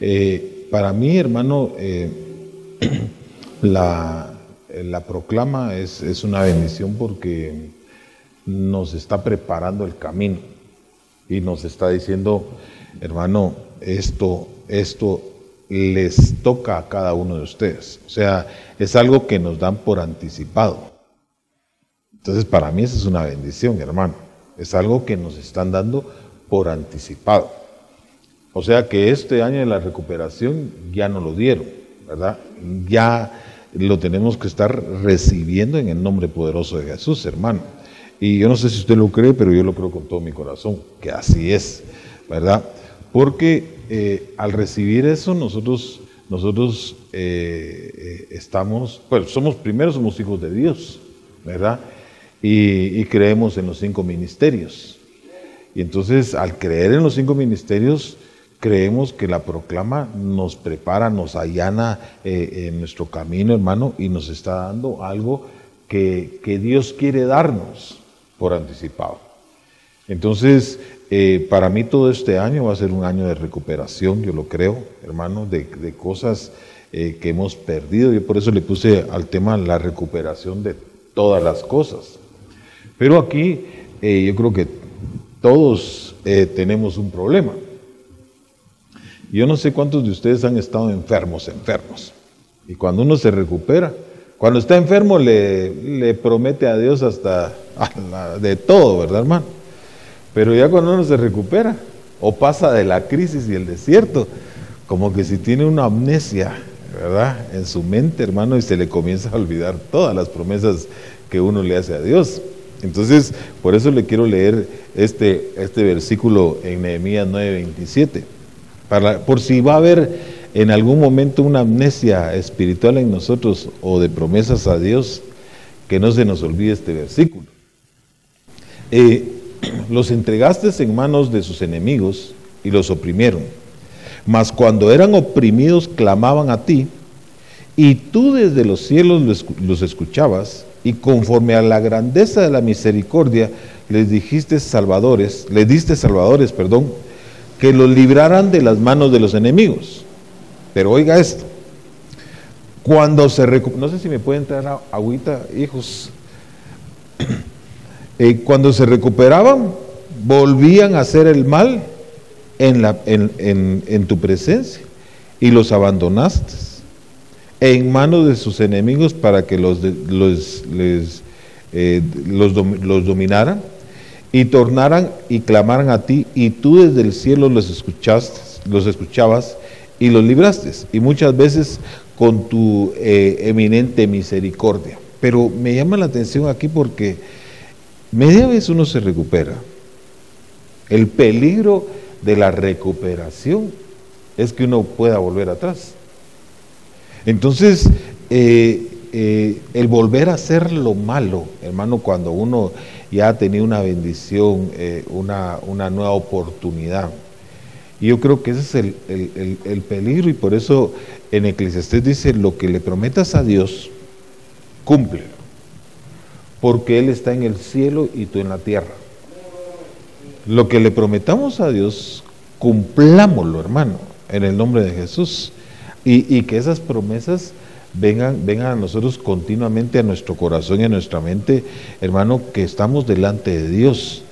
Eh, para mí, hermano, eh, la, la, proclama es, es, una bendición porque nos está preparando el camino y nos está diciendo, hermano, esto, esto les toca a cada uno de ustedes. O sea, es algo que nos dan por anticipado. Entonces, para mí eso es una bendición, hermano. Es algo que nos están dando por anticipado. O sea que este año de la recuperación ya no lo dieron, ¿verdad? Ya lo tenemos que estar recibiendo en el nombre poderoso de Jesús, hermano. Y yo no sé si usted lo cree, pero yo lo creo con todo mi corazón, que así es, ¿verdad? Porque eh, al recibir eso nosotros, nosotros eh, eh, estamos, pues somos primero somos hijos de Dios, ¿verdad? Y, y creemos en los cinco ministerios. Y entonces al creer en los cinco ministerios, creemos que la proclama nos prepara, nos allana en nuestro camino, hermano, y nos está dando algo que, que Dios quiere darnos por anticipado. Entonces, eh, para mí todo este año va a ser un año de recuperación, yo lo creo, hermano, de, cosas eh, que hemos perdido. Yo por eso le puse al tema la recuperación de todas las cosas. Pero aquí eh, yo creo que todos tenemos un problema. Yo no sé cuántos de ustedes han estado enfermos, enfermos. Y cuando uno se recupera, cuando está enfermo le, promete a Dios hasta de todo, ¿verdad, hermano? Pero ya cuando uno se recupera o pasa de la crisis y el desierto, como que si tiene una amnesia, ¿verdad? En su mente, hermano, y se le comienza a olvidar todas las promesas que uno le hace a Dios. Entonces, por eso le quiero leer este, este versículo en Nehemías 9:27, por si va a haber en algún momento una amnesia espiritual en nosotros o de promesas a Dios, que no se nos olvide este versículo. Eh, los entregaste en manos de sus enemigos y los oprimieron. Mas cuando eran oprimidos clamaban a ti, y tú desde los cielos los, escuchabas, y conforme a la grandeza de la misericordia les dijiste salvadores, les diste salvadores, perdón, que los libraran de las manos de los enemigos. Pero oiga esto, cuando se no sé si me puede entrar agüita, hijos, eh, cuando se recuperaban, volvían a hacer el mal en, la, en, tu presencia y los abandonaste en manos de sus enemigos para que los, los, les, eh, los, dominaran y tornaran y clamaran a ti y tú desde el cielo los escuchaste, los escuchabas y los libraste y muchas veces con tu eh, eminente misericordia. Pero me llama la atención aquí porque media vez uno se recupera. El peligro de la recuperación es que uno pueda volver atrás. Entonces, eh, eh, el volver a hacer lo malo, hermano, cuando uno ya ha tenido una bendición, eh, una, una, nueva oportunidad. Y yo creo que ese es el, el peligro y por eso en Eclesiastés dice, lo que le prometas a Dios, cúmplelo porque Él está en el cielo y tú en la tierra. Lo que le prometamos a Dios, cumplámoslo, hermano, en el nombre de Jesús. Y, que esas promesas vengan, vengan a nosotros continuamente a nuestro corazón y a nuestra mente, hermano, que estamos delante de Dios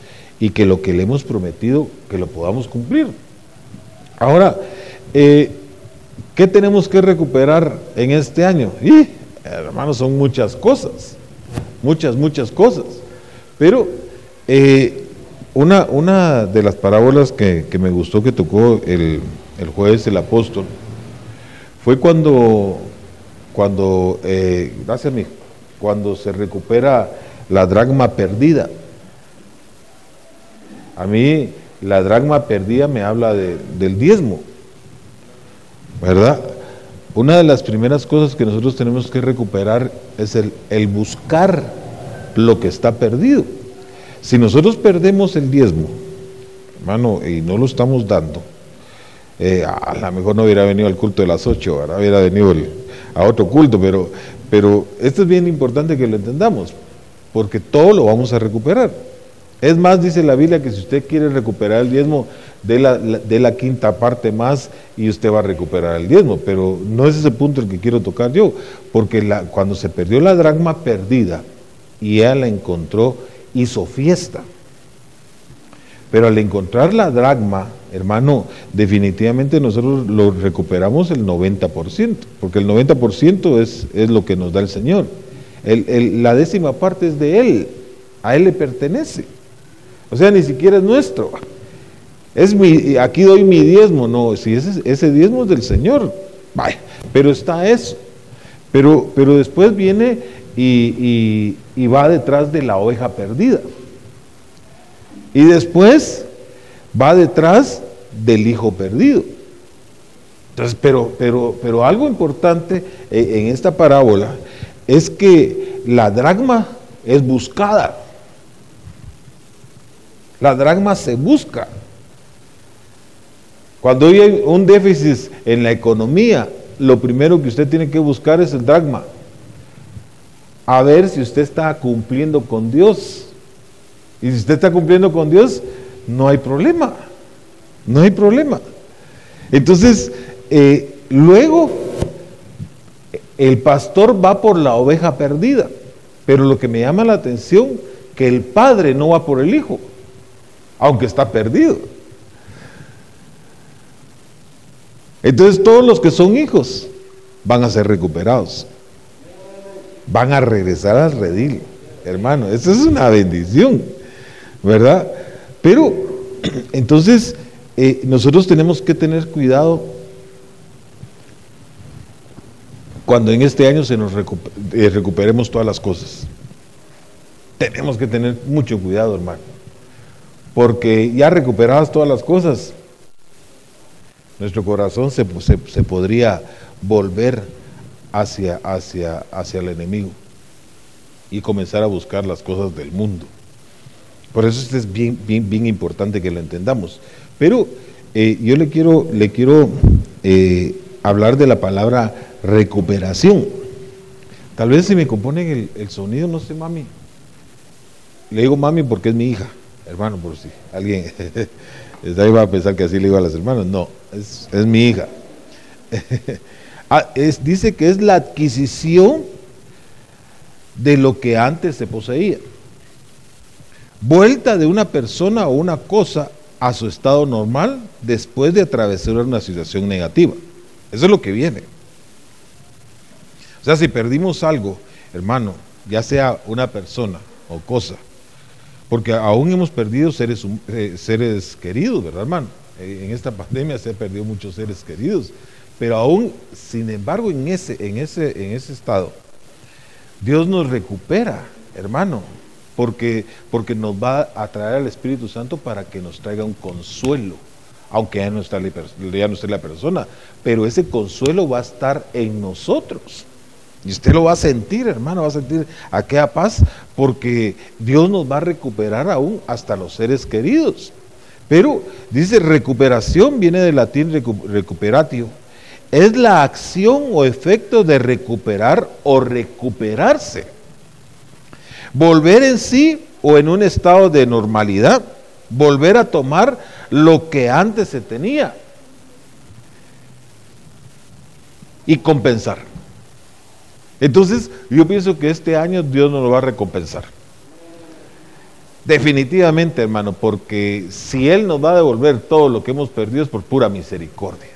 y que lo que le hemos prometido, que lo podamos cumplir. Ahora, eh, ¿qué tenemos que recuperar en este año? Y, hermano, son muchas cosas muchas, muchas cosas. Pero eh, una, una de las parábolas que, me gustó que tocó el, el, jueves el apóstol fue cuando, cuando eh, gracias mi, cuando se recupera la dragma perdida. A mí la dragma perdida me habla de, del diezmo, ¿verdad? Una de las primeras cosas que nosotros tenemos que recuperar es el, el buscar lo que está perdido. Si nosotros perdemos el diezmo, hermano, y no lo estamos dando, eh, a lo mejor no hubiera venido al culto de las ocho, ahora hubiera venido a otro culto, pero, pero esto es bien importante que lo entendamos, porque todo lo vamos a recuperar. Es más, dice la Biblia que si usted quiere recuperar el diezmo, de la, de la quinta parte más y usted va a recuperar el diezmo. Pero no es ese punto el que quiero tocar yo, porque cuando se perdió la dragma perdida y ella la encontró, hizo fiesta. Pero al encontrar la dragma, hermano, definitivamente nosotros lo recuperamos el 90%, porque el 90% es, es lo que nos da el Señor. la décima parte es de Él, a Él le pertenece. O sea, ni siquiera es nuestro. Es mi, aquí doy mi diezmo, no, si ese, ese diezmo es del Señor, vaya, pero está eso. Pero, pero después viene y, y, va detrás de la oveja perdida. Y después va detrás del hijo perdido. Entonces, pero, pero, pero algo importante eh, en esta parábola es que la dragma es buscada. La dragma se busca. Cuando hay un déficit en la economía, lo primero que usted tiene que buscar es el dragma. A ver si usted está cumpliendo con Dios. Y si usted está cumpliendo con Dios, no hay problema. No hay problema. Entonces, eh, luego, el pastor va por la oveja perdida. Pero lo que me llama la atención, que el padre no va por el hijo, aunque está perdido. Entonces todos los que son hijos van a ser recuperados. Van a regresar al redil, hermano. Eso es una bendición, ¿verdad? Pero entonces eh, nosotros tenemos que tener cuidado cuando en este año se nos eh, recuperemos todas las cosas. Tenemos que tener mucho cuidado, hermano. Porque ya recuperadas todas las cosas, nuestro corazón se, podría volver hacia, hacia, hacia el enemigo y comenzar a buscar las cosas del mundo. Por eso es bien, importante que lo entendamos. Pero eh, yo le quiero, le quiero eh, hablar de la palabra recuperación. Tal vez si me componen el, el, sonido, no sé, mami. Le digo mami porque es mi hija, hermano, por si alguien ahí va a pensar que así le digo a las hermanas. No, es, mi hija. Ah, es, dice que es la adquisición de lo que antes se poseía. Vuelta de una persona o una cosa a su estado normal después de atravesar una situación negativa. Eso es lo que viene. O sea, si perdimos algo, hermano, ya sea una persona o cosa, porque aún hemos perdido seres, eh, seres queridos, ¿verdad, hermano? Eh, en esta pandemia se han perdido muchos seres queridos, pero aún, sin embargo, en ese, en ese, en ese estado, Dios nos recupera, hermano, porque, porque nos va a traer al Espíritu Santo para que nos traiga un consuelo, aunque ya no, está, ya no esté la persona, pero ese consuelo va a estar en nosotros. Y usted lo va a sentir, hermano, va a sentir aquella paz, porque Dios nos va a recuperar aún hasta los seres queridos. Pero dice recuperación, viene del latín recuperatio. Es la acción o efecto de recuperar o recuperarse. Volver en sí o en un estado de normalidad. Volver a tomar lo que antes se tenía. Y compensar. Entonces, yo pienso que este año Dios nos lo va a recompensar. Definitivamente, hermano, porque si Él nos va a devolver todo lo que hemos perdido es por pura misericordia.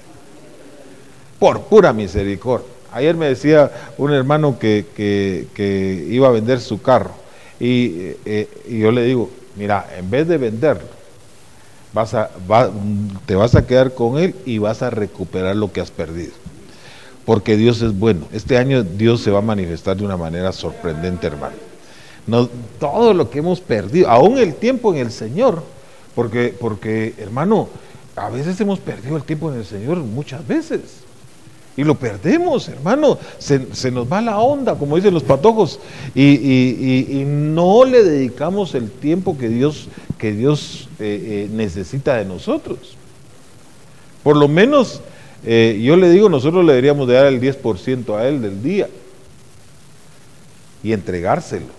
Por pura misericordia. Ayer me decía un hermano que, iba a vender su carro y, eh, y, yo le digo, mira, en vez de venderlo, vas a, te vas a quedar con él y vas a recuperar lo que has perdido. Porque Dios es bueno. Este año Dios se va a manifestar de una manera sorprendente, hermano todo lo que hemos perdido, aún el tiempo en el Señor, porque, porque hermano, a veces hemos perdido el tiempo en el Señor muchas veces. Y lo perdemos, hermano. Se, nos va la onda, como dicen los patojos. Y, no le dedicamos el tiempo que Dios, que Dios eh, eh, necesita de nosotros. Por lo menos, eh, yo le digo, nosotros le deberíamos de dar el 10% a Él del día. Y entregárselo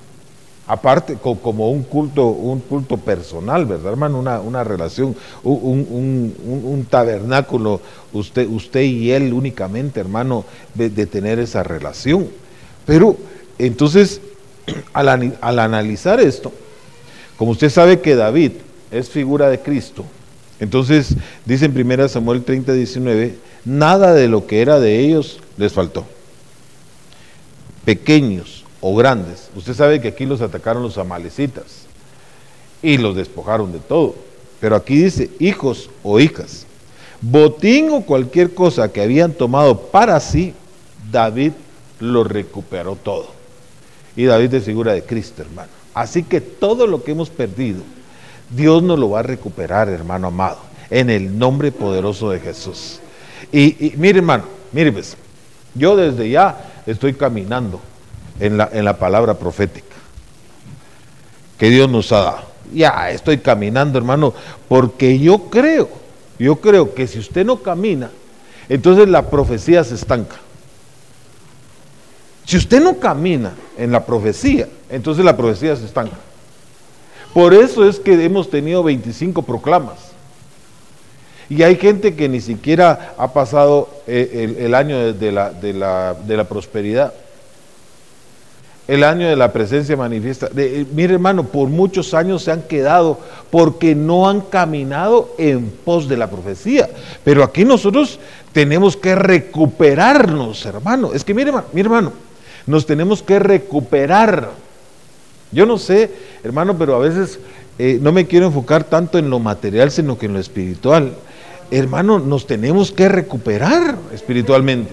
aparte como un culto, un culto personal, ¿verdad, hermano? Una, una relación, un, tabernáculo, usted, usted y él únicamente, hermano, de, tener esa relación. Pero entonces, al, al analizar esto, como usted sabe que David es figura de Cristo, entonces dice en 1 Samuel 30, 19, nada de lo que era de ellos les faltó. Pequeños o grandes. Usted sabe que aquí los atacaron los amalecitas y los despojaron de todo. Pero aquí dice hijos o hijas. Botín o cualquier cosa que habían tomado para sí, David lo recuperó todo. Y David es figura de Cristo, hermano. Así que todo lo que hemos perdido, Dios nos lo va a recuperar, hermano amado, en el nombre poderoso de Jesús. Y, mire, hermano, mire, pues, yo desde ya estoy caminando en la, en la palabra profética que Dios nos ha dado. Ya estoy caminando, hermano, porque yo creo, yo creo que si usted no camina, entonces la profecía se estanca. Si usted no camina en la profecía, entonces la profecía se estanca. Por eso es que hemos tenido 25 proclamas. Y hay gente que ni siquiera ha pasado eh, el, año la, la, de la, prosperidad, el año de la presencia manifiesta. De, eh, mire hermano, por muchos años se han quedado porque no han caminado en pos de la profecía. Pero aquí nosotros tenemos que recuperarnos, hermano. Es que mire, mire hermano, nos tenemos que recuperar. Yo no sé, hermano, pero a veces eh, no me quiero enfocar tanto en lo material, sino que en lo espiritual hermano, nos tenemos que recuperar espiritualmente,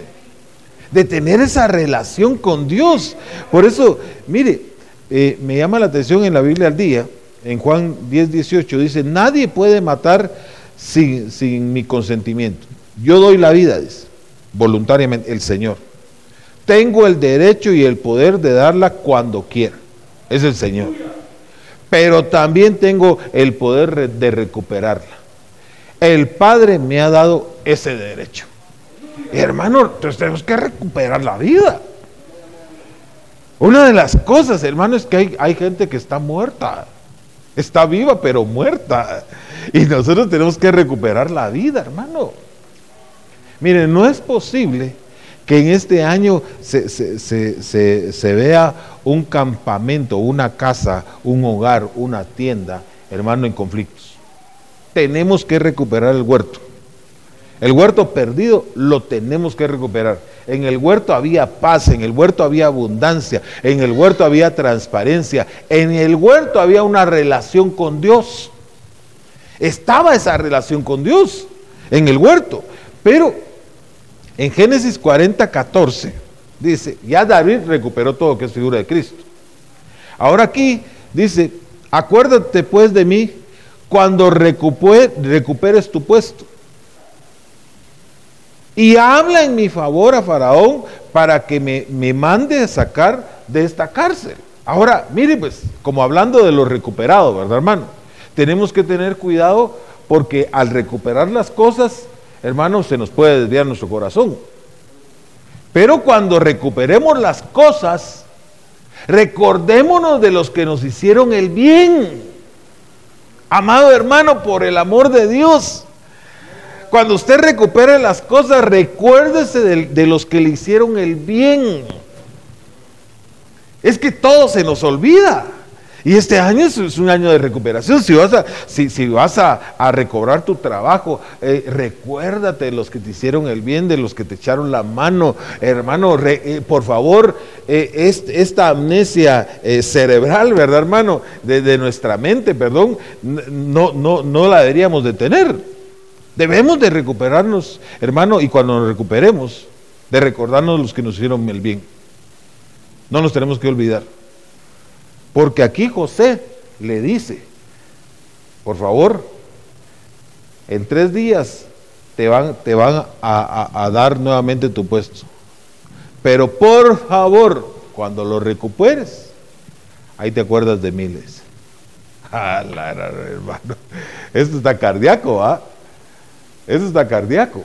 de tener esa relación con Dios. Por eso, mire, eh, me llama la atención en la Biblia al día, en Juan 10, 18, dice, nadie puede matar sin, sin mi consentimiento. Yo doy la vida, dice, voluntariamente, el Señor. Tengo el derecho y el poder de darla cuando quiera. Es el Señor. Pero también tengo el poder de recuperarla. El Padre me ha dado ese derecho. Hermano, entonces tenemos que recuperar la vida. Una de las cosas, hermano, es que hay, hay gente que está muerta. Está viva, pero muerta. Y nosotros tenemos que recuperar la vida, hermano. Miren, no es posible que en este año se, se, vea un campamento, una casa, un hogar, una tienda, hermano, en conflictos tenemos que recuperar el huerto. El huerto perdido lo tenemos que recuperar. En el huerto había paz, en el huerto había abundancia, en el huerto había transparencia, en el huerto había una relación con Dios. Estaba esa relación con Dios en el huerto. Pero en Génesis 40, 14 dice, ya David recuperó todo que es figura de Cristo. Ahora aquí dice, acuérdate pues de mí cuando recuperes tu puesto. Y habla en mi favor a Faraón para que me, me mande a sacar de esta cárcel. Ahora, mire pues, como hablando de lo recuperado, ¿verdad, hermano? Tenemos que tener cuidado porque al recuperar las cosas, hermano, se nos puede desviar nuestro corazón. Pero cuando recuperemos las cosas, recordémonos de los que nos hicieron el bien. Amado hermano, por el amor de Dios, cuando usted recupere las cosas, recuérdese de, los que le hicieron el bien. Es que todo se nos olvida. Y este año es, un año de recuperación. Si vas a, si, vas a, recobrar tu trabajo, eh, recuérdate de los que te hicieron el bien, de los que te echaron la mano. Hermano, eh, por favor, eh, esta amnesia cerebral, ¿verdad, hermano? De, nuestra mente, perdón, no, no, no la deberíamos de tener. Debemos de recuperarnos, hermano, y cuando nos recuperemos, de recordarnos los que nos hicieron el bien. No nos tenemos que olvidar. Porque aquí José le dice, por favor, en tres días te van, te van a, dar nuevamente tu puesto. Pero por favor, cuando lo recuperes, ahí te acuerdas de miles. Ah, hermano. Esto está cardíaco, ¿ah? Esto está cardíaco.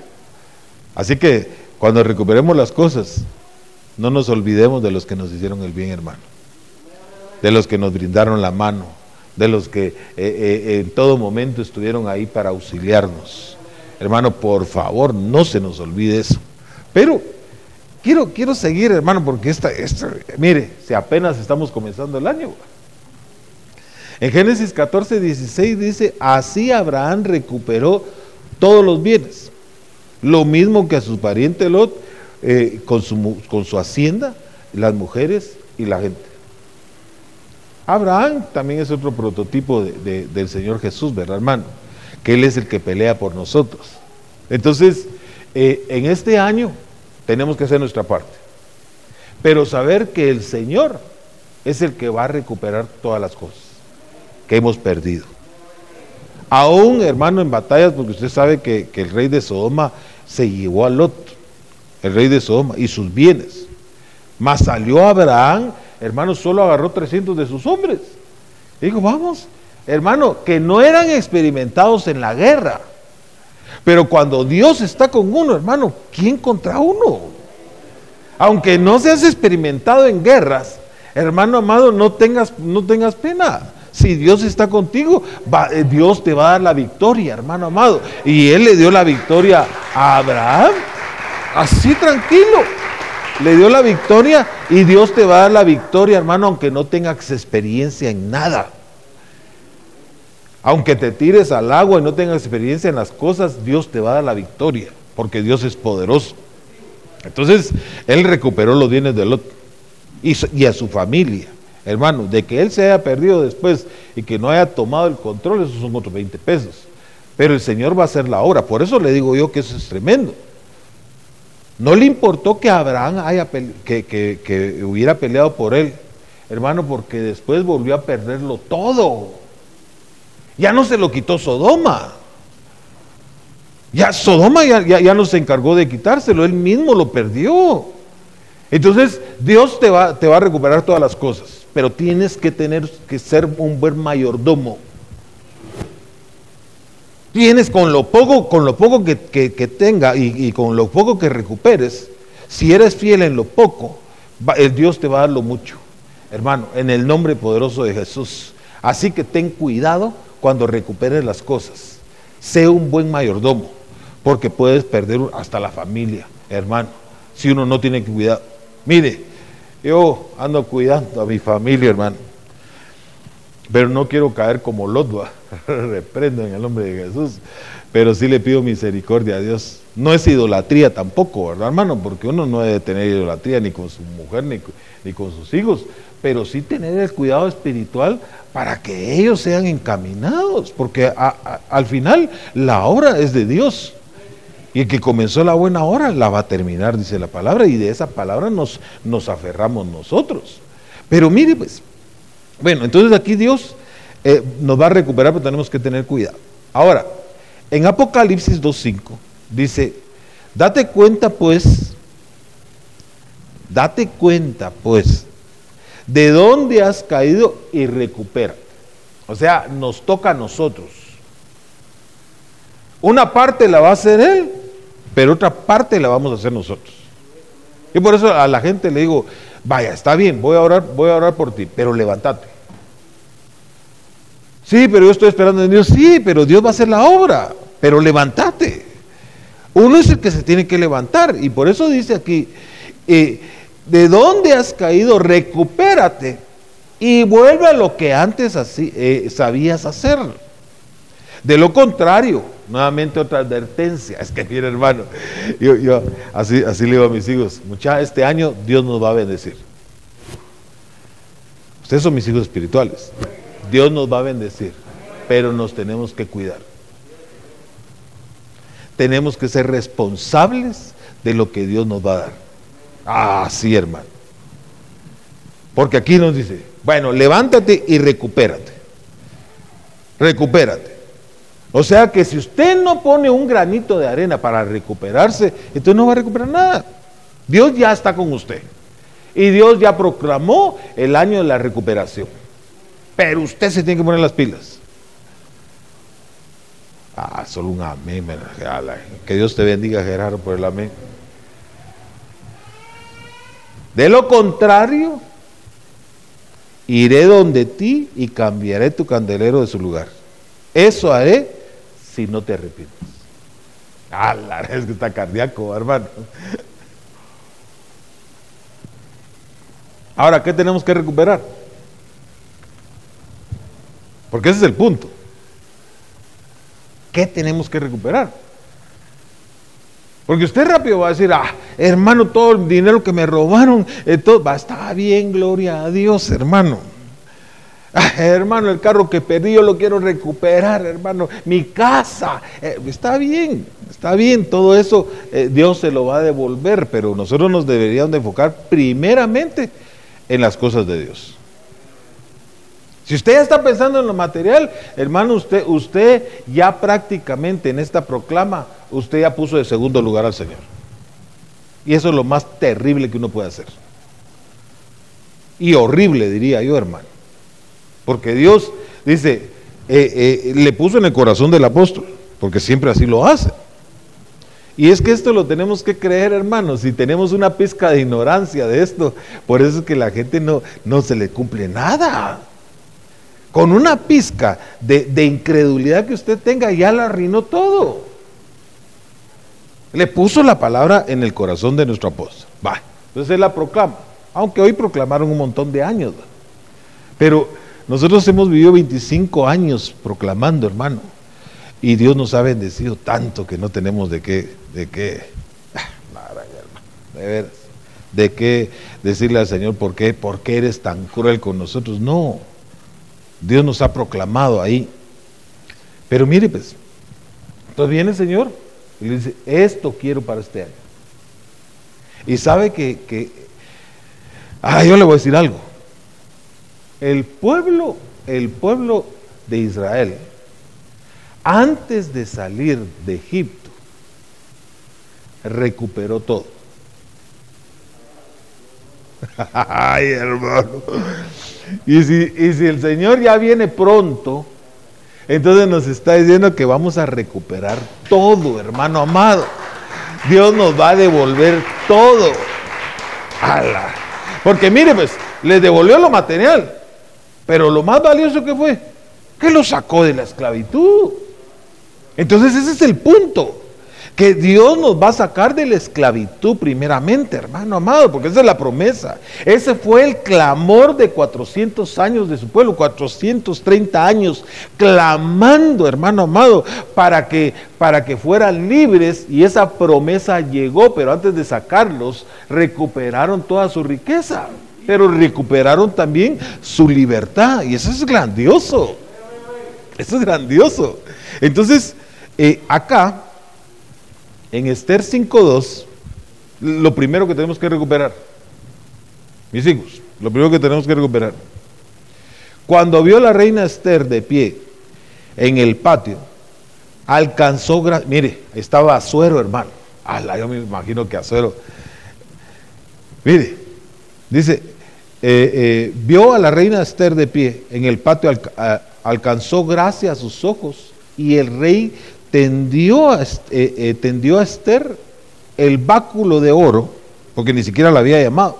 Así que cuando recuperemos las cosas, no nos olvidemos de los que nos hicieron el bien, hermano. de los que nos brindaron la mano, de los que eh, eh, en todo momento estuvieron ahí para auxiliarnos. Hermano, por favor, no se nos olvide eso. Pero quiero, quiero seguir, hermano, porque esta, esta, mire, si apenas estamos comenzando el año. En Génesis 14, 16 dice, así Abraham recuperó todos los bienes. Lo mismo que a su pariente Lot, eh, con, su, con su hacienda, las mujeres y la gente. Abraham también es otro prototipo del Señor Jesús, ¿verdad, hermano? Que Él es el que pelea por nosotros. Entonces, eh, en este año tenemos que hacer nuestra parte. Pero saber que el Señor es el que va a recuperar todas las cosas que hemos perdido. Aún, hermano, en batallas, porque usted sabe que, el rey de Sodoma se llevó a Lot, el rey de Sodoma, y sus bienes. Mas salió Abraham, hermano, solo agarró 300 de sus hombres. dijo, vamos, hermano, que no eran experimentados en la guerra. Pero cuando Dios está con uno, hermano, ¿quién contra uno? Aunque no seas experimentado en guerras, hermano amado, no tengas, no tengas pena. Si Dios está contigo, eh, Dios te va a dar la victoria, hermano amado. Y Él le dio la victoria a Abraham. Así tranquilo. Le dio la victoria y Dios te va a dar la victoria, hermano, aunque no tengas experiencia en nada. Aunque te tires al agua y no tengas experiencia en las cosas, Dios te va a dar la victoria, porque Dios es poderoso. Entonces, Él recuperó los bienes de Lot y, a su familia. Hermano, de que Él se haya perdido después y que no haya tomado el control, esos son otros 20 pesos. Pero el Señor va a hacer la obra. Por eso le digo yo que eso es tremendo. No le importó que Abraham haya que, que, hubiera peleado por él, hermano, porque después volvió a perderlo todo. Ya no se lo quitó Sodoma. Ya Sodoma ya, ya, no se encargó de quitárselo, él mismo lo perdió. Entonces Dios te va, te va a recuperar todas las cosas, pero tienes que tener que ser un buen mayordomo. Tienes con lo poco, con lo poco que, tenga y, con lo poco que recuperes, si eres fiel en lo poco, el Dios te va a dar lo mucho. Hermano, en el nombre poderoso de Jesús. Así que ten cuidado cuando recuperes las cosas. Sé un buen mayordomo, porque puedes perder hasta la familia, hermano, si uno no tiene cuidado. Mire, yo ando cuidando a mi familia, hermano, pero no quiero caer como Lotba reprendo en el nombre de Jesús, pero sí le pido misericordia a Dios. No es idolatría tampoco, ¿verdad, hermano? Porque uno no debe tener idolatría ni con su mujer ni, ni con sus hijos, pero sí tener el cuidado espiritual para que ellos sean encaminados, porque al final la obra es de Dios. Y el que comenzó la buena obra la va a terminar, dice la palabra, y de esa palabra nos, nos aferramos nosotros. Pero mire, pues, bueno, entonces aquí Dios eh, nos va a recuperar, pero tenemos que tener cuidado. Ahora, en Apocalipsis 2.5 dice, date cuenta pues, date cuenta pues, de dónde has caído y recupera. O sea, nos toca a nosotros. Una parte la va a hacer Él, pero otra parte la vamos a hacer nosotros. Y por eso a la gente le digo, vaya, está bien, voy a orar, voy a orar por ti, pero levántate. Sí, pero yo estoy esperando en Dios. Sí, pero Dios va a hacer la obra. Pero levántate. Uno es el que se tiene que levantar. Y por eso dice aquí, eh, ¿de dónde has caído? Recupérate y vuelve a lo que antes así, eh, sabías hacer. De lo contrario, nuevamente otra advertencia. Es que, mire hermano, yo, yo así, así le digo a mis hijos, mucha, este año Dios nos va a bendecir. Ustedes son mis hijos espirituales. Dios nos va a bendecir, pero nos tenemos que cuidar. Tenemos que ser responsables de lo que Dios nos va a dar. Ah, sí, hermano. Porque aquí nos dice, bueno, levántate y recupérate. Recupérate. O sea que si usted no pone un granito de arena para recuperarse, entonces no va a recuperar nada. Dios ya está con usted. Y Dios ya proclamó el año de la recuperación. Pero usted se tiene que poner las pilas. Ah, solo un amén. Que Dios te bendiga, Gerardo, por el amén. De lo contrario, iré donde ti y cambiaré tu candelero de su lugar. Eso haré si no te arrepientes. Ah, la es que está cardíaco, hermano. Ahora, ¿qué tenemos que recuperar? Porque ese es el punto. ¿Qué tenemos que recuperar? Porque usted rápido va a decir, ah, hermano, todo el dinero que me robaron, eh, todo, va, bien, gloria a Dios, hermano. Ah, hermano, el carro que perdí yo lo quiero recuperar, hermano. Mi casa, eh, está bien, está bien, todo eso eh, Dios se lo va a devolver, pero nosotros nos deberíamos de enfocar primeramente en las cosas de Dios. Si usted ya está pensando en lo material, hermano, usted, usted ya prácticamente en esta proclama, usted ya puso de segundo lugar al Señor. Y eso es lo más terrible que uno puede hacer. Y horrible, diría yo, hermano. Porque Dios dice, eh, eh, le puso en el corazón del apóstol, porque siempre así lo hace. Y es que esto lo tenemos que creer, hermanos, si tenemos una pizca de ignorancia de esto, por eso es que la gente no, no se le cumple nada. Con una pizca de, incredulidad que usted tenga, ya la arruinó todo. Le puso la palabra en el corazón de nuestro apóstol. Va, entonces él la proclama. Aunque hoy proclamaron un montón de años. Pero nosotros hemos vivido 25 años proclamando, hermano. Y Dios nos ha bendecido tanto que no tenemos de qué, de qué, de veras, de qué decirle al Señor, ¿por qué? ¿Por qué eres tan cruel con nosotros? No. Dios nos ha proclamado ahí. Pero mire, pues, entonces viene el Señor y le dice, esto quiero para este año. Y sabe que, que ah, yo le voy a decir algo. El pueblo, el pueblo de Israel, antes de salir de Egipto, recuperó todo. Ay, hermano. Y si, y si el Señor ya viene pronto, entonces nos está diciendo que vamos a recuperar todo, hermano amado. Dios nos va a devolver todo. Porque mire, pues, le devolvió lo material. Pero lo más valioso que fue, que lo sacó de la esclavitud. Entonces ese es el punto que Dios nos va a sacar de la esclavitud primeramente, hermano amado, porque esa es la promesa. Ese fue el clamor de 400 años de su pueblo, 430 años clamando, hermano amado, para que para que fueran libres y esa promesa llegó, pero antes de sacarlos recuperaron toda su riqueza, pero recuperaron también su libertad y eso es grandioso. Eso es grandioso. Entonces, eh, acá en Esther 5.2, lo primero que tenemos que recuperar, mis hijos, lo primero que tenemos que recuperar, cuando vio la reina Esther de pie en el patio, alcanzó, mire, estaba Azuero, hermano. Ala, yo me imagino que Azuero. Mire, dice, eh, eh, vio a la reina Esther de pie en el patio, alcanzó gracia a sus ojos y el rey tendió a, eh, tendió a Esther el báculo de oro, porque ni siquiera la había llamado,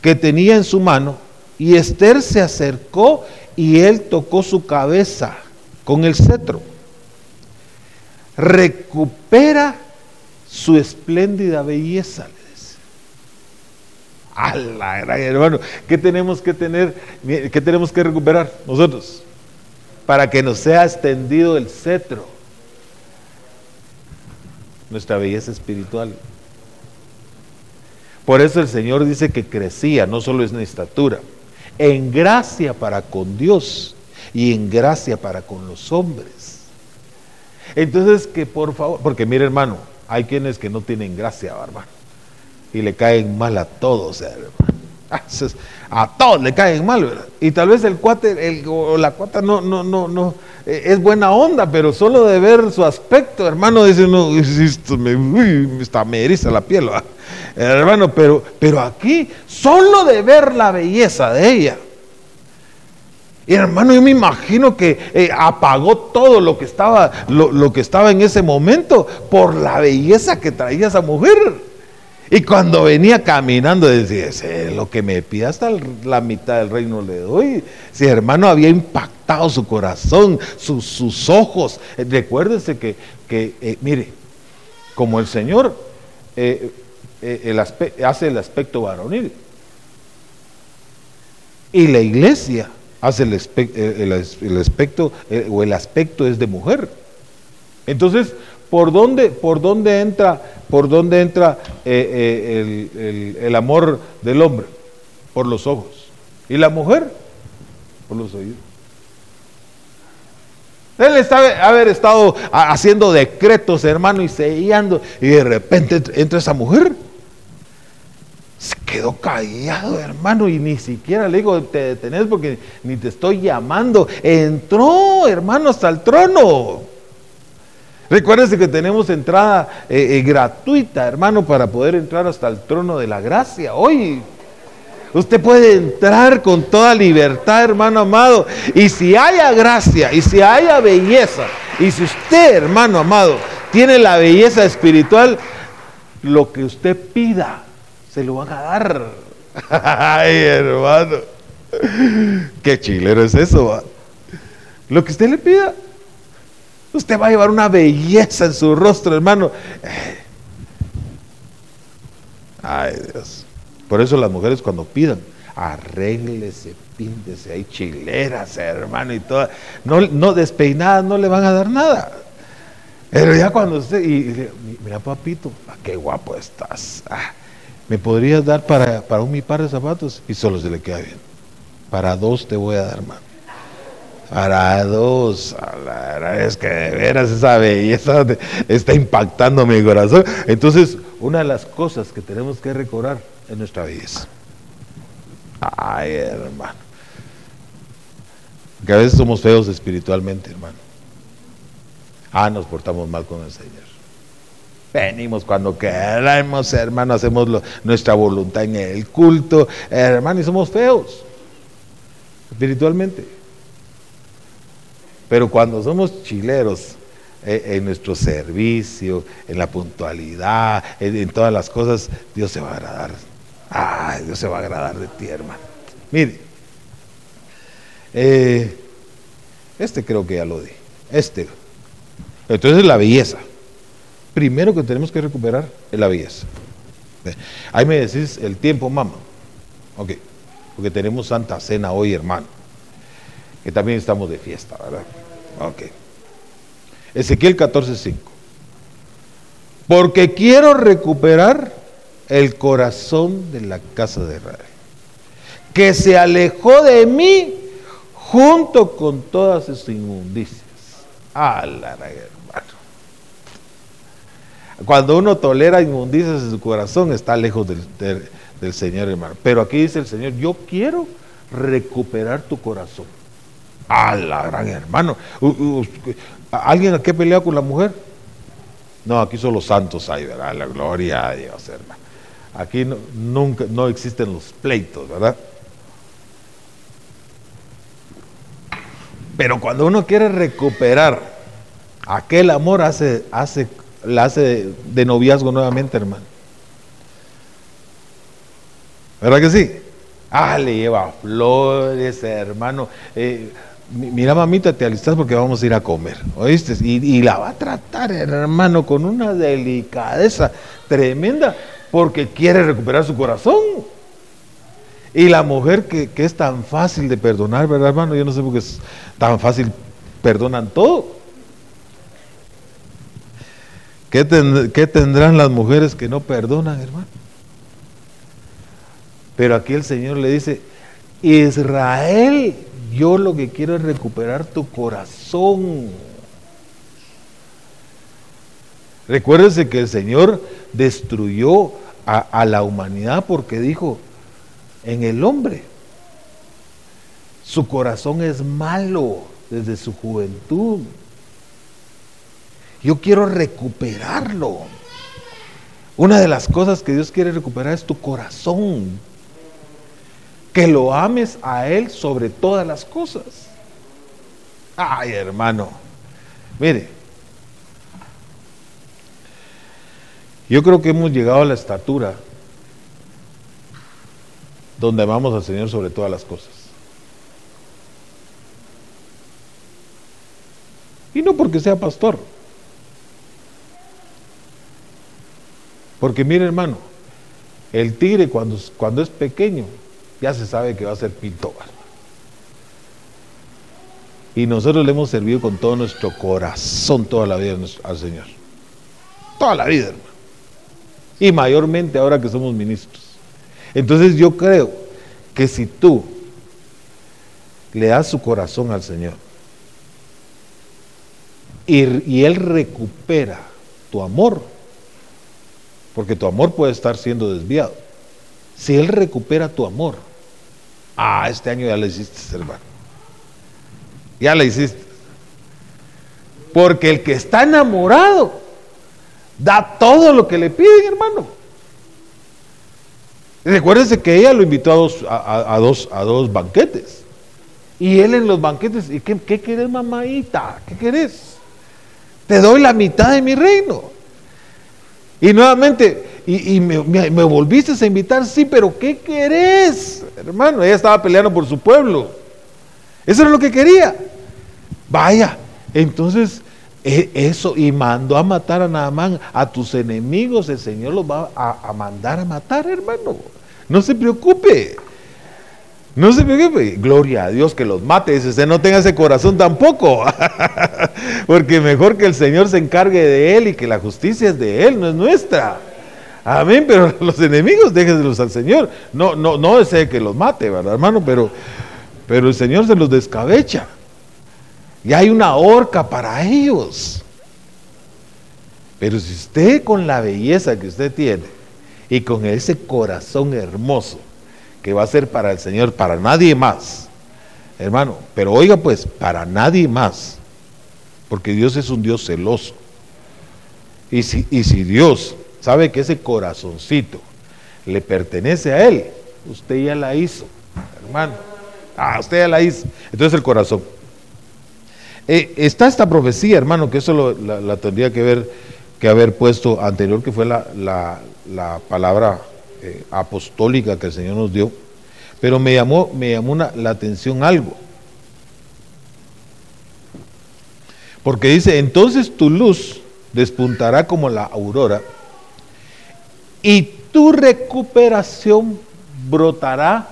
que tenía en su mano, y Esther se acercó y él tocó su cabeza con el cetro. Recupera su espléndida belleza. ¡Hala, hermano! ¿Qué tenemos que tener? ¿Qué tenemos que recuperar nosotros? Para que nos sea extendido el cetro nuestra belleza espiritual. Por eso el Señor dice que crecía, no solo en estatura, en gracia para con Dios y en gracia para con los hombres. Entonces que por favor, porque mire hermano, hay quienes que no tienen gracia, hermano, y le caen mal a todos. A todos le caen mal, ¿verdad? Y tal vez el cuate el, o la cuata no, no, no, no, eh, es buena onda, pero solo de ver su aspecto, hermano, dice no, esto me, está, me eriza la piel, hermano, pero, pero aquí, solo de ver la belleza de ella. Y hermano, yo me imagino que eh, apagó todo lo que, estaba, lo, lo que estaba en ese momento por la belleza que traía esa mujer. Y cuando venía caminando decía, lo que me pida hasta la mitad del reino le doy. Si hermano había impactado su corazón, sus, ojos. Eh, recuérdese que, que eh, mire, como el Señor eh, el hace el aspecto varonil y la iglesia hace el, aspecto o el aspecto es de mujer. Entonces, ¿por dónde, por dónde entra ¿Por dónde entra eh, eh, el, amor del hombre? Por los ojos. ¿Y la mujer? Por los oídos. Él está haber estado haciendo decretos, hermano, y sellando, y de repente entra esa mujer. Se quedó callado, hermano, y ni siquiera le digo, te detenés porque ni te estoy llamando. Entró, hermano, hasta el trono. Recuérdense que tenemos entrada eh, eh, gratuita, hermano, para poder entrar hasta el trono de la gracia. Hoy usted puede entrar con toda libertad, hermano amado. Y si haya gracia, y si haya belleza, y si usted, hermano amado, tiene la belleza espiritual, lo que usted pida, se lo van a dar. Ay, hermano. Qué chilero es eso. Lo que usted le pida, Usted va a llevar una belleza en su rostro, hermano. Ay, Dios. Por eso las mujeres cuando pidan, arréglese, píntese, hay chileras, hermano, y todas. No, no despeinadas no le van a dar nada. Pero ya cuando usted, y, mira papito, ah, qué guapo estás. Ah, ¿Me podrías dar para, para un mi par de zapatos? Y solo se le queda bien. Para dos te voy a dar, hermano. Para dos, es que de veras esa belleza está impactando mi corazón. Entonces, una de las cosas que tenemos que recordar es nuestra belleza. Ay, hermano. Que a veces somos feos espiritualmente, hermano. Ah, nos portamos mal con el Señor. Venimos cuando queramos, hermano, hacemos nuestra voluntad en el culto, hermano, y somos feos espiritualmente. Pero cuando somos chileros eh, en nuestro servicio, en la puntualidad, en, todas las cosas, Dios se va a agradar. Ay, Dios se va a agradar de ti, hermano. Mire, eh, este creo que ya lo di. Este. Entonces la belleza. Primero que tenemos que recuperar es la belleza. Ahí me decís el tiempo, mamá. Ok, porque tenemos Santa Cena hoy, hermano que también estamos de fiesta, ¿verdad? Ok. Ezequiel 14:5. Porque quiero recuperar el corazón de la casa de Israel, que se alejó de mí junto con todas sus inmundicias. la hermano. Cuando uno tolera inmundicias en su corazón, está lejos del, del Señor, hermano. Pero aquí dice el Señor, yo quiero recuperar tu corazón. A la gran hermano. ¿Alguien aquí ha peleado con la mujer? No, aquí son los santos hay, ¿verdad? La gloria a Dios, hermano. Aquí no, nunca, no existen los pleitos, ¿verdad? Pero cuando uno quiere recuperar aquel amor, hace, hace, la hace de noviazgo nuevamente, hermano. ¿Verdad que sí? Ah, le lleva flores, hermano. Eh, mira mamita, te alistas porque vamos a ir a comer, ¿oíste? Y, la va a tratar, hermano, con una delicadeza tremenda, porque quiere recuperar su corazón. Y la mujer que, es tan fácil de perdonar, ¿verdad, hermano? Yo no sé por qué es tan fácil, perdonan todo. ¿Qué, ¿Qué tendrán las mujeres que no perdonan, hermano? Pero aquí el Señor le dice, Israel yo lo que quiero es recuperar tu corazón. Recuérdese que el Señor destruyó a, la humanidad porque dijo, en el hombre, su corazón es malo desde su juventud. Yo quiero recuperarlo. Una de las cosas que Dios quiere recuperar es tu corazón que lo ames a Él sobre todas las cosas. Ay, hermano, mire, Yo creo que hemos llegado a la estatura donde amamos al Señor sobre todas las cosas. Y no porque sea pastor. Porque mire hermano, el tigre cuando, cuando es pequeño ya se sabe que va a ser pintor. Y nosotros le hemos servido con todo nuestro corazón toda la vida al Señor. Toda la vida, hermano. Y mayormente ahora que somos ministros. Entonces yo creo que si tú le das su corazón al Señor y, y Él recupera tu amor, porque tu amor puede estar siendo desviado, si Él recupera tu amor, ah, este año ya lo hiciste, hermano. Ya lo hiciste. Porque el que está enamorado da todo lo que le piden, hermano. Recuérdense que ella lo invitó a dos, a, dos, a dos banquetes. Y él en los banquetes, ¿y qué, qué querés, mamadita? ¿Qué querés? Te doy la mitad de mi reino. Y nuevamente, y, me, volviste a invitar, sí, pero ¿qué querés? Hermano, ella estaba peleando por su pueblo. Eso era lo que quería. Vaya, entonces e, eso, y mandó a matar a Naamán, a tus enemigos, el Señor los va a, mandar a matar, hermano. No se preocupe. No se preocupe. Gloria a Dios que los mate. Dice, usted no tenga ese corazón tampoco. Porque mejor que el Señor se encargue de él y que la justicia es de él, no es nuestra. Amén, pero los enemigos déjenselos al Señor. No, no, no desee que los mate, ¿verdad, hermano? Pero, pero el Señor se los descabecha. Y hay una horca para ellos. Pero si usted con la belleza que usted tiene y con ese corazón hermoso que va a ser para el Señor, para nadie más, hermano, pero oiga pues, para nadie más, porque Dios es un Dios celoso. Y si, y si Dios sabe que ese corazoncito le pertenece a Él, usted ya la hizo, hermano. Ah, usted ya la hizo. Entonces el corazón. Eh, está esta profecía, hermano, que eso la, tendría que, ver, que haber puesto anterior, que fue la, palabra eh, apostólica que el Señor nos dio. Pero me llamó, me llamó la atención algo. Porque dice, entonces tu luz despuntará como la aurora y tu recuperación brotará,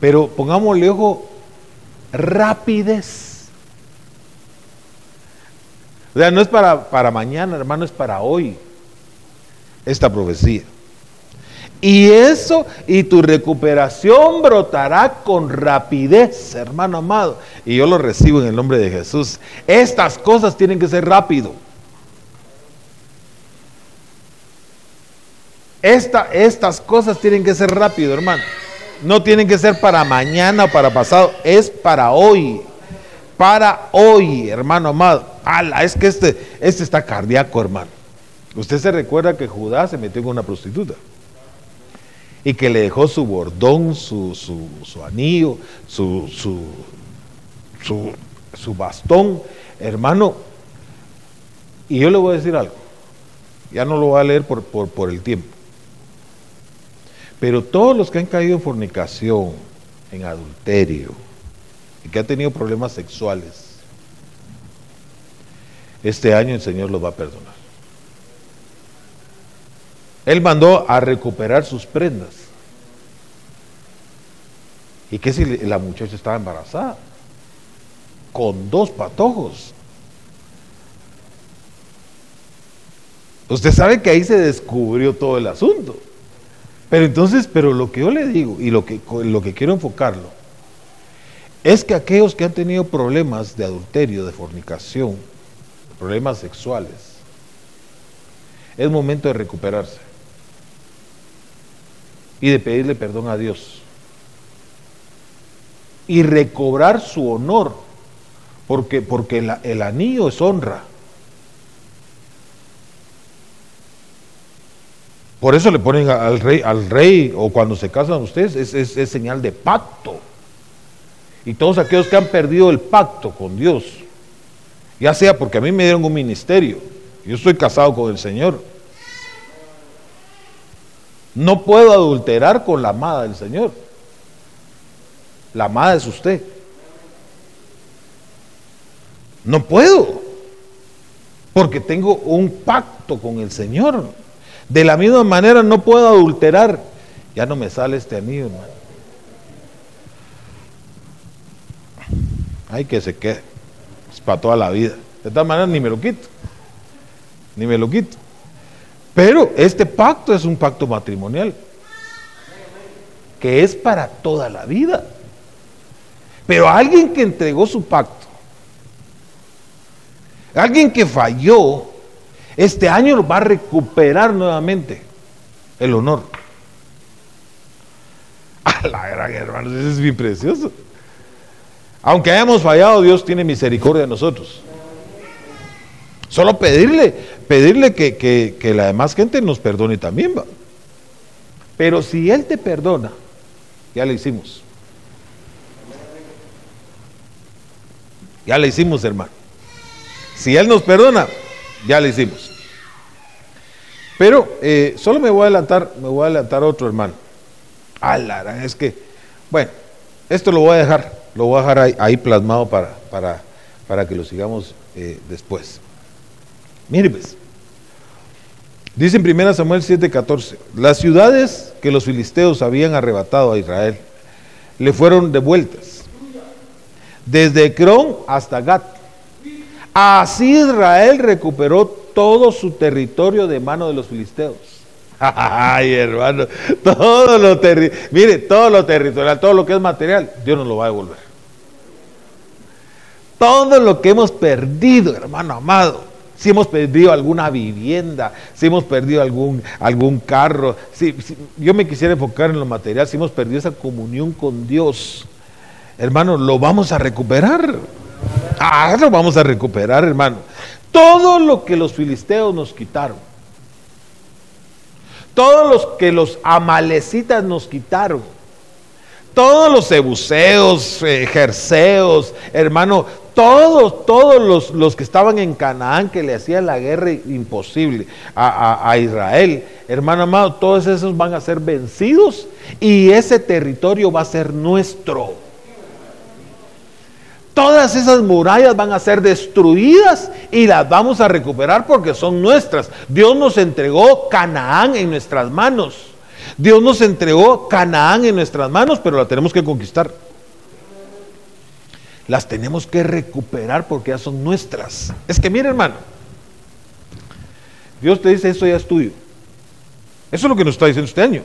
pero pongámosle ojo, rapidez. O sea, no es para, para mañana, hermano, es para hoy esta profecía. Y eso y tu recuperación brotará con rapidez, hermano amado. Y yo lo recibo en el nombre de Jesús. Estas cosas tienen que ser rápido. Esta, estas cosas tienen que ser rápido, hermano. No tienen que ser para mañana o para pasado, es para hoy. Para hoy, hermano amado. Ala, es que este, este está cardíaco, hermano. Usted se recuerda que Judá se metió con una prostituta y que le dejó su bordón, su, su, anillo, su, su, su, bastón, hermano. Y yo le voy a decir algo, ya no lo voy a leer por, por, por el tiempo. Pero todos los que han caído en fornicación, en adulterio, y que han tenido problemas sexuales, este año el Señor los va a perdonar. Él mandó a recuperar sus prendas. ¿Y qué si la muchacha estaba embarazada? Con dos patojos. Usted sabe que ahí se descubrió todo el asunto. Pero entonces, pero lo que yo le digo y lo que, lo que quiero enfocarlo, es que aquellos que han tenido problemas de adulterio, de fornicación, problemas sexuales, es momento de recuperarse y de pedirle perdón a Dios y recobrar su honor, porque, porque el, anillo es honra. Por eso le ponen al rey, al rey o cuando se casan ustedes, es, es señal de pacto. Y todos aquellos que han perdido el pacto con Dios, ya sea porque a mí me dieron un ministerio, yo estoy casado con el Señor, No puedo adulterar con la amada del Señor. La amada es usted. No puedo. Porque tengo un pacto con el Señor. De la misma manera no puedo adulterar. Ya no me sale este anillo, hermano. Ay, que se quede. Es para toda la vida. De tal manera ni me lo quito. Ni me lo quito. Pero este pacto es un pacto matrimonial. Que es para toda la vida. Pero alguien que entregó su pacto, alguien que falló, este año va a recuperar nuevamente el honor. A la gran hermano, eso es bien precioso. Aunque hayamos fallado, Dios tiene misericordia de nosotros. Solo pedirle, pedirle que, la demás gente nos perdone también va. Pero si Él te perdona, ya le hicimos. Ya le hicimos, hermano. Si Él nos perdona, ya le hicimos. Pero eh, solo me voy a adelantar, me voy a adelantar otro hermano. Ah, es que, bueno, esto lo voy a dejar, lo voy a dejar ahí, plasmado para, para, para, que lo sigamos eh, después. Mire pues, dice en 1 Samuel 7:14, las ciudades que los filisteos habían arrebatado a Israel le fueron devueltas, desde Ecrón hasta Gat. Así Israel recuperó todo su territorio de mano de los filisteos. Ay, hermano, todo lo mire, todo lo territorial, todo lo que es material, Dios nos lo va a devolver. Todo lo que hemos perdido, hermano amado, si hemos perdido alguna vivienda, si hemos perdido algún, algún carro, si, yo me quisiera enfocar en lo material, si hemos perdido esa comunión con Dios, hermano, lo vamos a recuperar. Ah, lo vamos a recuperar, hermano. Todo lo que los filisteos nos quitaron, todos los que los amalecitas nos quitaron, todos los ebuseos, eh, jerseos, hermano, todos, todos los, que estaban en Canaán que le hacían la guerra imposible a, a Israel, hermano amado, todos esos van a ser vencidos y ese territorio va a ser nuestro. Todas esas murallas van a ser destruidas y las vamos a recuperar porque son nuestras. Dios nos entregó Canaán en nuestras manos. Dios nos entregó Canaán en nuestras manos, pero la tenemos que conquistar. Las tenemos que recuperar porque ya son nuestras. Es que mire hermano, Dios te dice, eso ya es tuyo. Eso es lo que nos está diciendo este año.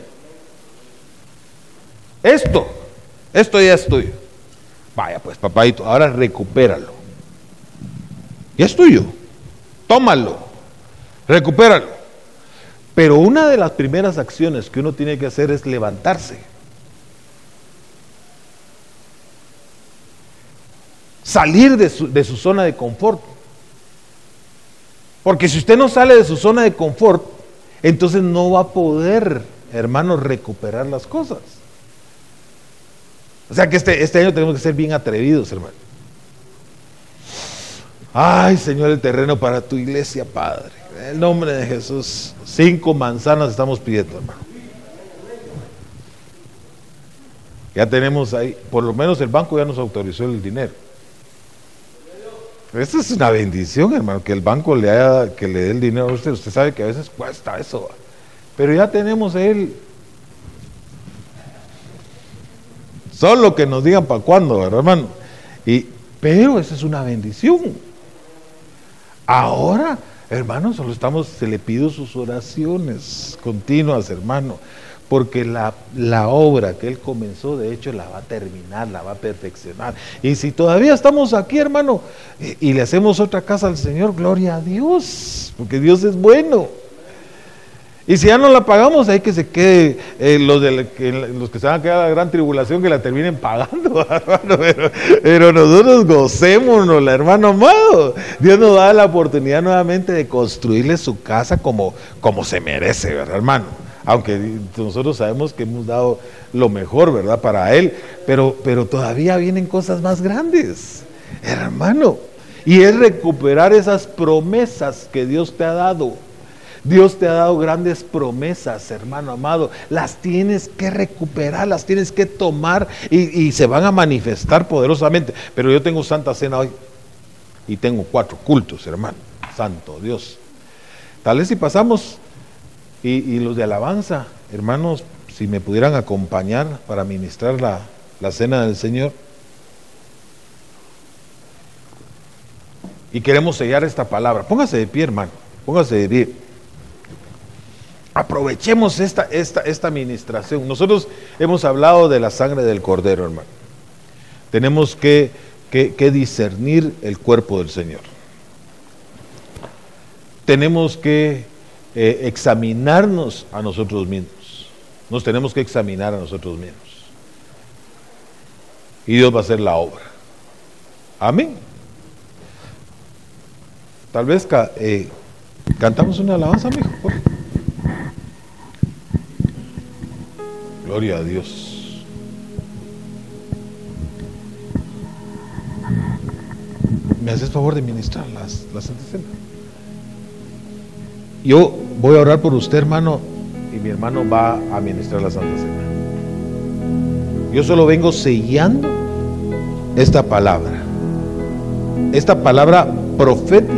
Esto, esto ya es tuyo. Vaya pues, papadito, ahora recupéralo. Y es tuyo. Tómalo. Recupéralo. Pero una de las primeras acciones que uno tiene que hacer es levantarse. Salir de su, de su zona de confort. Porque si usted no sale de su zona de confort, entonces no va a poder, hermano, recuperar las cosas. O sea que este, este año tenemos que ser bien atrevidos, hermano. Ay, Señor, el terreno para tu iglesia, Padre. En el nombre de Jesús. Cinco manzanas estamos pidiendo, hermano. Ya tenemos ahí, por lo menos el banco ya nos autorizó el dinero. Esto es una bendición, hermano, que el banco le haya, que le dé el dinero a usted. Usted sabe que a veces cuesta eso. Pero ya tenemos él Solo que nos digan para cuándo, hermano? Y, pero esa es una bendición. Ahora, hermano, solo estamos, se le pido sus oraciones continuas, hermano, porque la, la, obra que él comenzó, de hecho, la va a terminar, la va a perfeccionar. Y si todavía estamos aquí, hermano, y le hacemos otra casa al Señor, gloria a Dios, porque Dios es bueno. Y si ya no la pagamos, hay que se quede eh, los, de que, los que se van a quedar a la gran tribulación que la terminen pagando, hermano. Pero, nosotros gocémonos, hermano amado. Dios nos da la oportunidad nuevamente de construirle su casa como, como se merece, ¿verdad, hermano? Aunque nosotros sabemos que hemos dado lo mejor, ¿verdad? Para Él. Pero, pero todavía vienen cosas más grandes, hermano. Y es recuperar esas promesas que Dios te ha dado Dios te ha dado grandes promesas, hermano amado. Las tienes que recuperar, las tienes que tomar y, y, se van a manifestar poderosamente. Pero yo tengo Santa Cena hoy y tengo cuatro cultos, hermano. Santo Dios. Tal vez si pasamos y, los de alabanza, hermanos, si me pudieran acompañar para ministrar la, la cena del Señor. Y queremos sellar esta palabra. Póngase de pie, hermano. Póngase de pie. Aprovechemos esta, esta, esta administración. Nosotros hemos hablado de la sangre del cordero, hermano. Tenemos que, que discernir el cuerpo del Señor. Tenemos que eh, examinarnos a nosotros mismos. Nos tenemos que examinar a nosotros mismos. Y Dios va a hacer la obra. Amén. Tal vez eh, cantamos una alabanza, amigo. Gloria a Dios. ¿Me haces favor de ministrar las, las yo voy a orar por usted, hermano, y mi hermano va a administrar la Santa Cena. Yo solo vengo sellando esta palabra, esta palabra profética,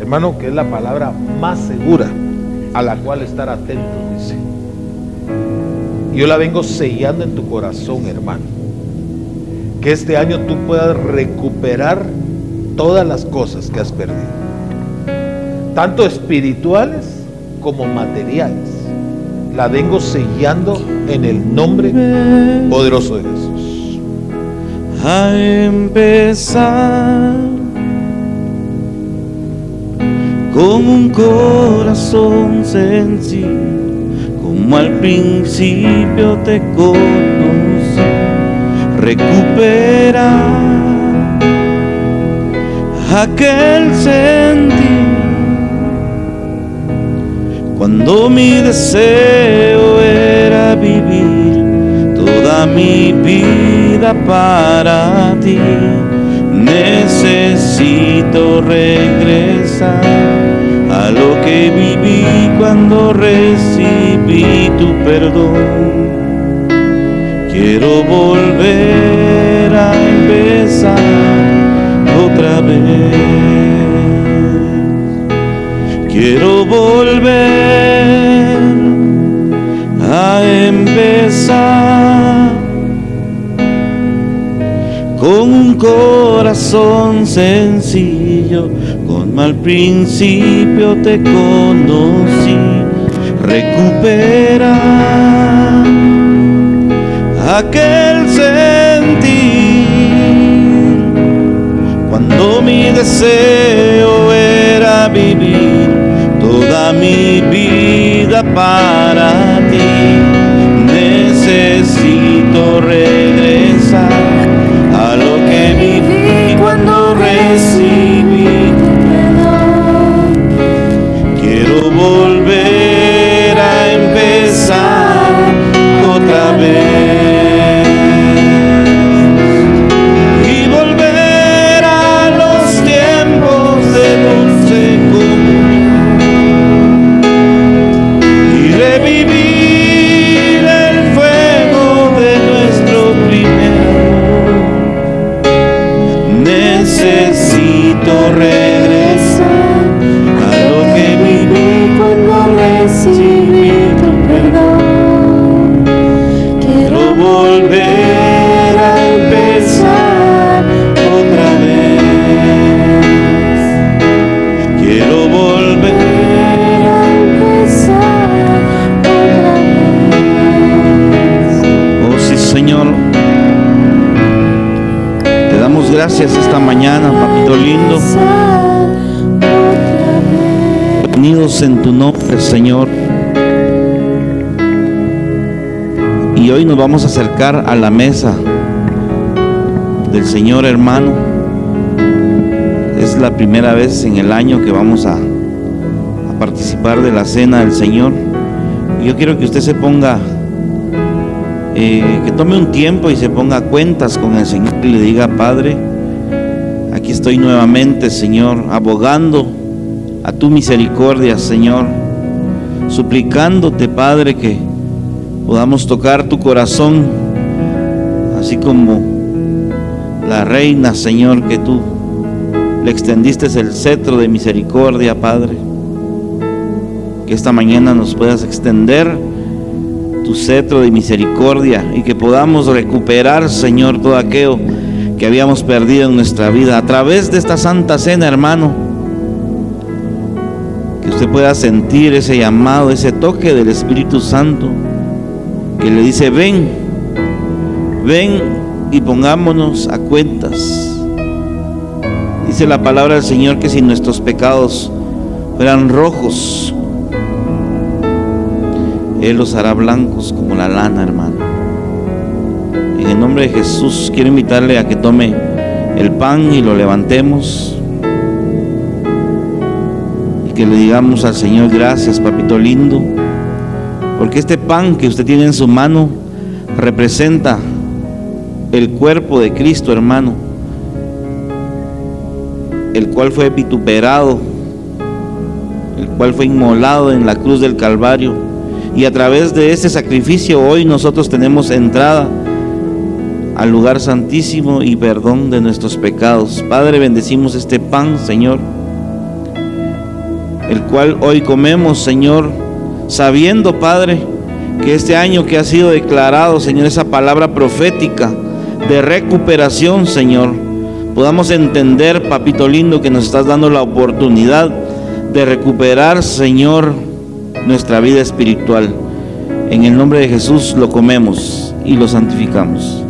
hermano, que es la palabra más segura a la cual estar atento. Yo la vengo sellando en tu corazón, hermano. Que este año tú puedas recuperar todas las cosas que has perdido tanto espirituales como materiales. La vengo sellando en el nombre poderoso de Jesús. A empezar con un corazón sencillo, como al principio te conocí, recuperar aquel sentido cuando mi deseo era vivir toda mi vida para ti. Necesito regresar a lo que viví cuando recibí tu perdón. Quiero volver a empezar otra vez. Quiero volver a empezar con un corazón sencillo, con mal principio te conocí, recupera aquel sentir cuando mi deseo era vivir toda mi vida para ti. Necesito regresar tu nombre, Señor. Y hoy nos vamos a acercar a la mesa del Señor hermano. Es la primera vez en el año que vamos a, participar de la cena del Señor. Yo quiero que usted se ponga eh, que tome un tiempo y se ponga cuentas con el Señor y le diga, Padre, aquí estoy nuevamente, Señor, abogando a tu misericordia, Señor, suplicándote, Padre, que podamos tocar tu corazón, así como la reina, Señor, que tú le extendiste el cetro de misericordia, Padre. Que esta mañana nos puedas extender tu cetro de misericordia y que podamos recuperar, Señor, todo aquello que habíamos perdido en nuestra vida a través de esta santa cena, hermano. Que usted pueda sentir ese llamado, ese toque del Espíritu Santo que le dice, ven, ven y pongámonos a cuentas. Dice la palabra del Señor que si nuestros pecados fueran rojos, Él los hará blancos como la lana, hermano. En el nombre de Jesús quiero invitarle a que tome el pan y lo levantemos. Que le digamos al Señor gracias, papito lindo, porque este pan que usted tiene en su mano representa el cuerpo de Cristo, hermano el cual fue vituperado, el cual fue inmolado en la cruz del Calvario. Y a través de ese sacrificio hoy nosotros tenemos entrada al lugar santísimo y perdón de nuestros pecados. Padre, bendecimos este pan, Señor, el cual hoy comemos, Señor, sabiendo, Padre, que este año que ha sido declarado, Señor, esa palabra profética de recuperación, Señor, podamos entender, papito lindo, que nos estás dando la oportunidad de recuperar, Señor, nuestra vida espiritual. En el nombre de Jesús lo comemos y lo santificamos.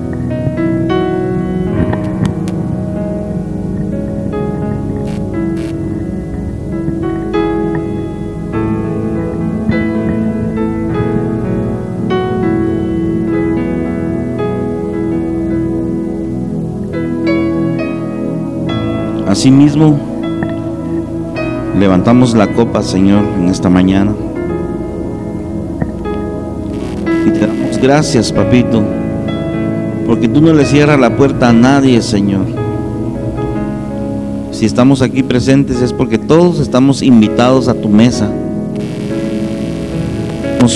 Asimismo, levantamos la copa, Señor, en esta mañana. Y te damos gracias, papito, porque tú no le cierras la puerta a nadie, Señor. Si estamos aquí presentes es porque todos estamos invitados a tu mesa.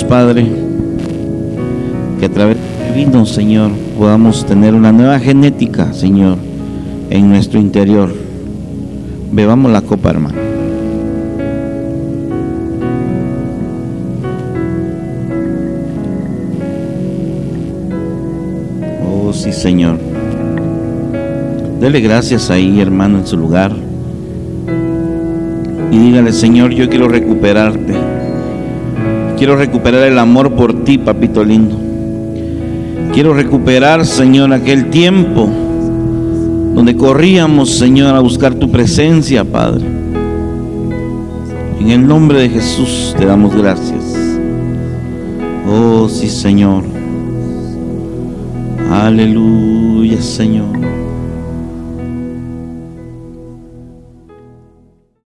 Padre, que a través de vino, Señor, podamos tener una nueva genética, Señor, en nuestro interior Bebamos la copa, hermano. Oh, sí, Señor. Dele gracias ahí, hermano, en su lugar. Y dígale, Señor, yo quiero recuperarte. Quiero recuperar el amor por ti, papito lindo. Quiero recuperar, Señor, aquel tiempo donde corríamos, Señor, a buscar tu presencia, Padre. En el nombre de Jesús te damos gracias. Oh, sí, Señor. Aleluya, Señor.